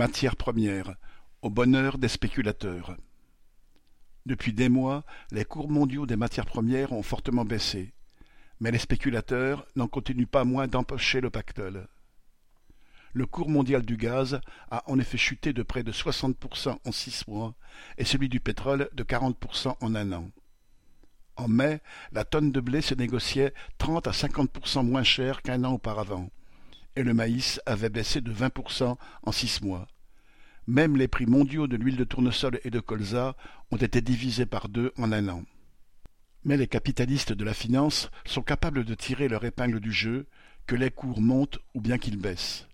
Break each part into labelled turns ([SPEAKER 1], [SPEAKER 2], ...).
[SPEAKER 1] Matières premières, au bonheur des spéculateurs. Depuis des mois, les cours mondiaux des matières premières ont fortement baissé, mais les spéculateurs n'en continuent pas moins d'empocher le pactole. Le cours mondial du gaz a en effet chuté de près de 60% en six mois et celui du pétrole de 40% en un an. En mai, la tonne de blé se négociait 30 à 50% moins cher qu'un an auparavant et le maïs avait baissé de 20% en six mois. Même les prix mondiaux de l'huile de tournesol et de colza ont été divisés par deux en un an. Mais les capitalistes de la finance sont capables de tirer leur épingle du jeu, que les cours montent ou bien qu'ils baissent.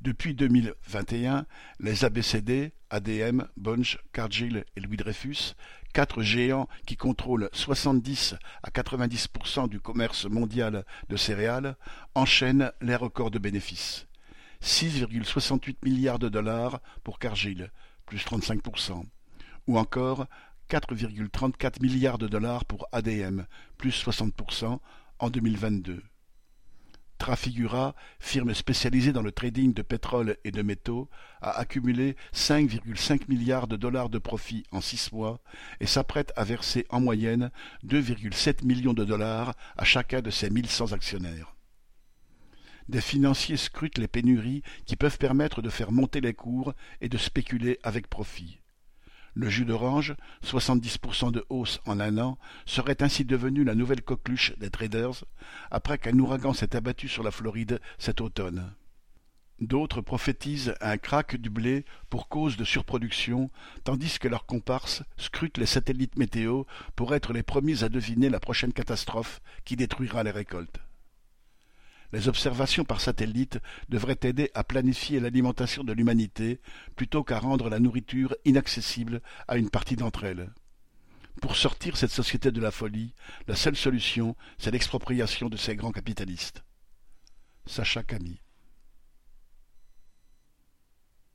[SPEAKER 1] Depuis 2021, les ABCD, ADM, Bunch, Cargill et Louis Dreyfus, quatre géants qui contrôlent 70 à 90% du commerce mondial de céréales, enchaînent les records de bénéfices. 6,68 milliards de dollars pour Cargill, plus 35%, ou encore 4,34 milliards de dollars pour ADM, plus 60% en 2022. Trafigura, firme spécialisée dans le trading de pétrole et de métaux, a accumulé 5,5 milliards de dollars de profit en six mois et s'apprête à verser en moyenne 2,7 millions de dollars à chacun de ses 1100 actionnaires. Des financiers scrutent les pénuries qui peuvent permettre de faire monter les cours et de spéculer avec profit. Le jus d'orange, 70% de hausse en un an, serait ainsi devenu la nouvelle coqueluche des traders, après qu'un ouragan s'est abattu sur la Floride cet automne. D'autres prophétisent un crack du blé pour cause de surproduction, tandis que leurs comparses scrutent les satellites météo pour être les premiers à deviner la prochaine catastrophe qui détruira les récoltes. Les observations par satellite devraient aider à planifier l'alimentation de l'humanité plutôt qu'à rendre la nourriture inaccessible à une partie d'entre elles. Pour sortir cette société de la folie, la seule solution, c'est l'expropriation de ces grands capitalistes. Sacha Camille